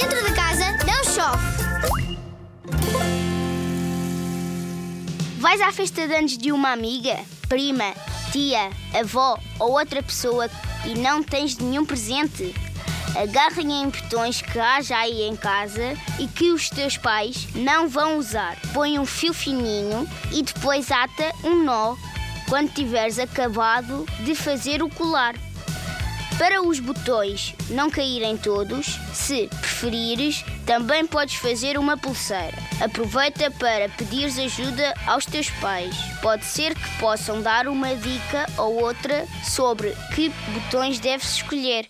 Dentro de casa não chove. Vais à festa de anos de uma amiga, prima, tia, avó ou outra pessoa e não tens nenhum presente? Agarrem em botões que haja aí em casa e que os teus pais não vão usar. Põe um fio fininho e depois ata um nó quando tiveres acabado de fazer o colar. Para os botões não caírem todos, se preferires, também podes fazer uma pulseira. Aproveita para pedires ajuda aos teus pais. Pode ser que possam dar uma dica ou outra sobre que botões deves escolher.